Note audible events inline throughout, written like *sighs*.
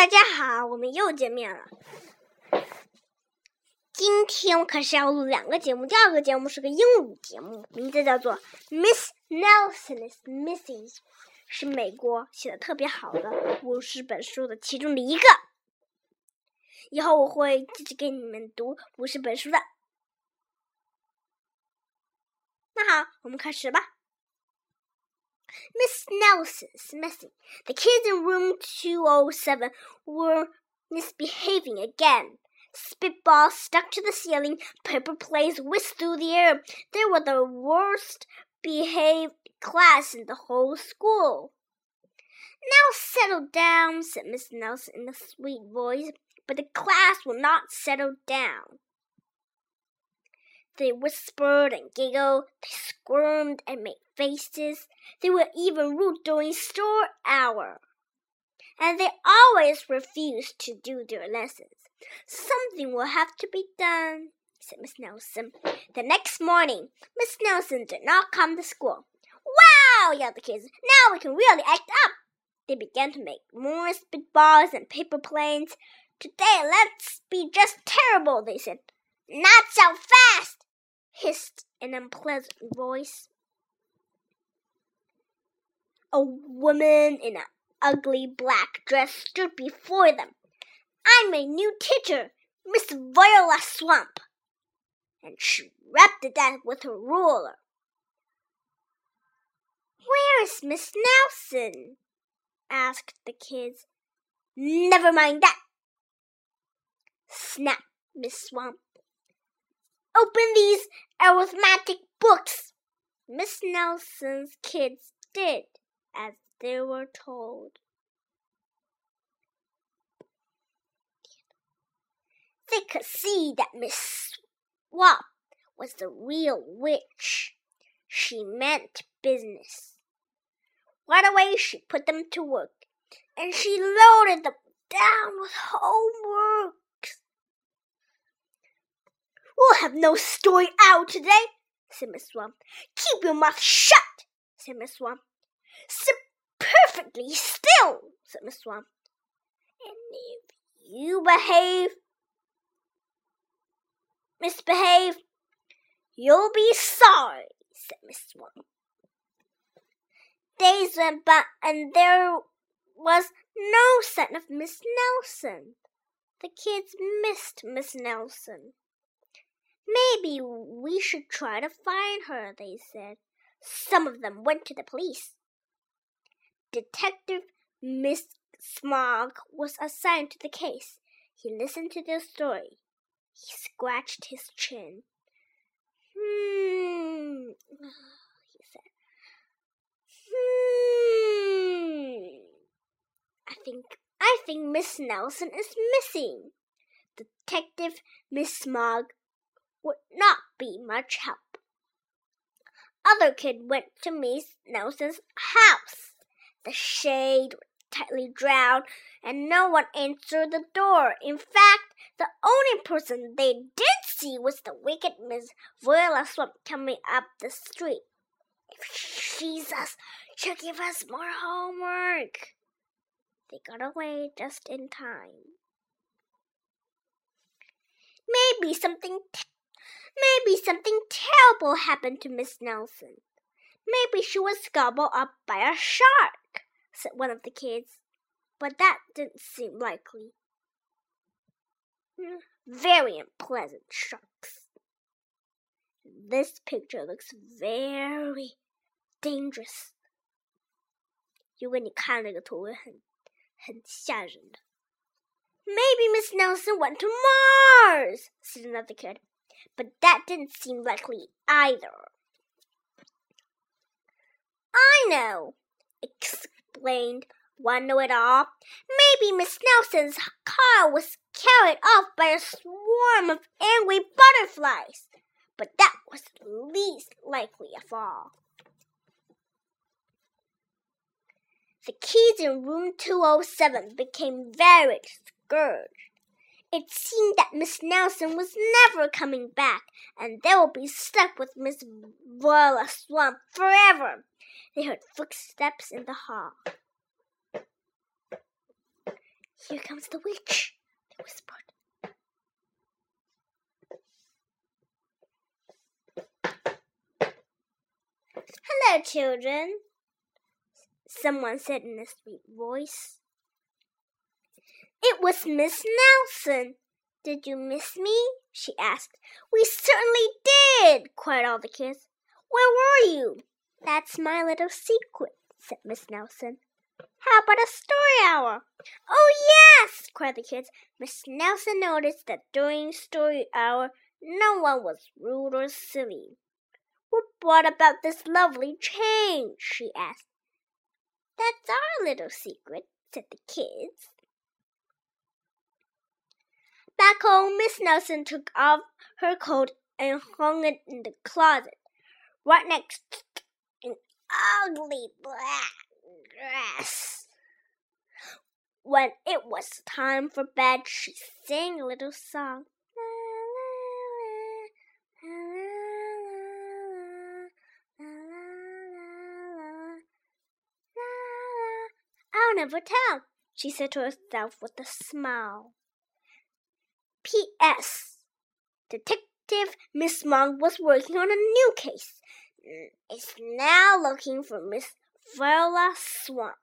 大家好，我们又见面了。今天我可是要录两个节目，第二个节目是个英语节目，名字叫做《Miss Nelson's Missing》，是美国写的特别好的五十本书的其中的一个。以后我会继续给你们读五十本书的。那好，我们开始吧。Miss Nelson's missing. The kids in room 207 were misbehaving again. Spitballs stuck to the ceiling, paper planes whisked through the air. They were the worst behaved class in the whole school. Now settle down, said Miss Nelson in a sweet voice, but the class will not settle down. They whispered and giggled, they squirmed and made faces. They were even rude during store hour. And they always refused to do their lessons. Something will have to be done, said Miss Nelson. The next morning, Miss Nelson did not come to school. Wow! yelled the kids. Now we can really act up. They began to make more spitballs and paper planes. Today, let's be just terrible, they said. Not so fast, hissed an unpleasant voice. A woman in an ugly black dress stood before them. I'm a new teacher, Miss Viola Swamp. And she rapped at them with her ruler. Where is Miss Nelson? asked the kids. Never mind that, snapped Miss Swamp. Open these arithmetic books. Miss Nelson's kids did as they were told. They could see that Miss Swamp was the real witch. She meant business. Right away, she put them to work, and she loaded them down with homework. We'll have no story hour today, said Miss Swamp. Keep your mouth shut, said Miss Swamp. Sit perfectly still, said Miss Swamp. And if you behave, misbehave, you'll be sorry, said Miss Swamp. Days went by, and there was no sign of Miss Nelson. The kids missed Miss Nelson. Maybe we should try to find her, they said. Some of them went to the police. Detective Miss Smog was assigned to the case. He listened to their story. He scratched his chin. Hmm, *sighs* he said. Hmm. I think I think Miss Nelson is missing. Detective McSmogg would not be much help. Other kid went to Miss Nelson's house. The shade was tightly drawn, and no one answered the door. In fact, the only person they did see was the wicked Miss Viola Swamp coming up the street. If Jesus should give us more homework. They got away just in time. Maybe something Maybe something terrible happened to Miss Nelson. Maybe she was gobbled up by a shark, said one of the kids. But that didn't seem likely. Hmm, very unpleasant sharks. This picture looks very dangerous. 如果你看那个图，会很很吓人的。Maybe Miss Nelson went to Mars, said another kid but that didn't seem likely either. I know, explained one know it all. Maybe Miss Nelson's car was carried off by a swarm of angry butterflies, but that was least likely of all. The keys in room 207 became very discouraged. It seemed that Miss Nelson was never coming back, and they would be stuck with Miss Viola Swamp forever. They heard footsteps in the hall. Here comes the witch, they whispered. Hello, children, someone said in a sweet voice. It was Miss Nelson. Did you miss me? she asked. We certainly did, cried all the kids. Where were you? That's my little secret, said Miss Nelson. How about a story hour? Oh, yes, cried the kids. Miss Nelson noticed that during story hour no one was rude or silly. What brought about this lovely change? she asked. That's our little secret, said the kids. Back home, Miss Nelson took off her coat and hung it in the closet, right next an ugly black dress. When it was time for bed, she sang a little song. I'll never tell, she said to herself with a smile. P.S. Detective Miss Monk was working on a new case. It's now looking for Miss Viola Swamp。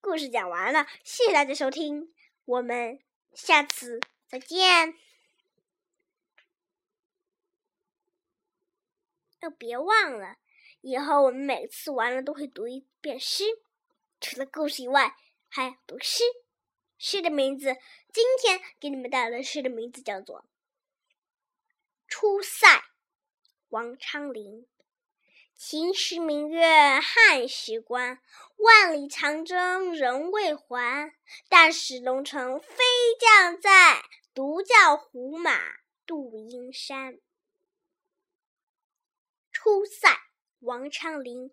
故事讲完了，谢谢大家收听，我们下次再见。要别忘了，以后我们每次完了都会读一遍诗，除了故事以外，还读诗。诗的名字，今天给你们带来的诗的名字叫做《出塞》，王昌龄。秦时明月汉时关，万里长征人未还。但使龙城飞将在，独教胡马度阴山。出塞，王昌龄。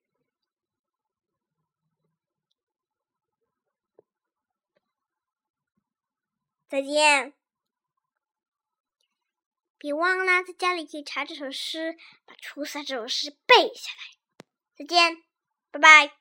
再见！别忘了在家里可以查这首诗，把《出塞》这首诗背下来。再见，拜拜。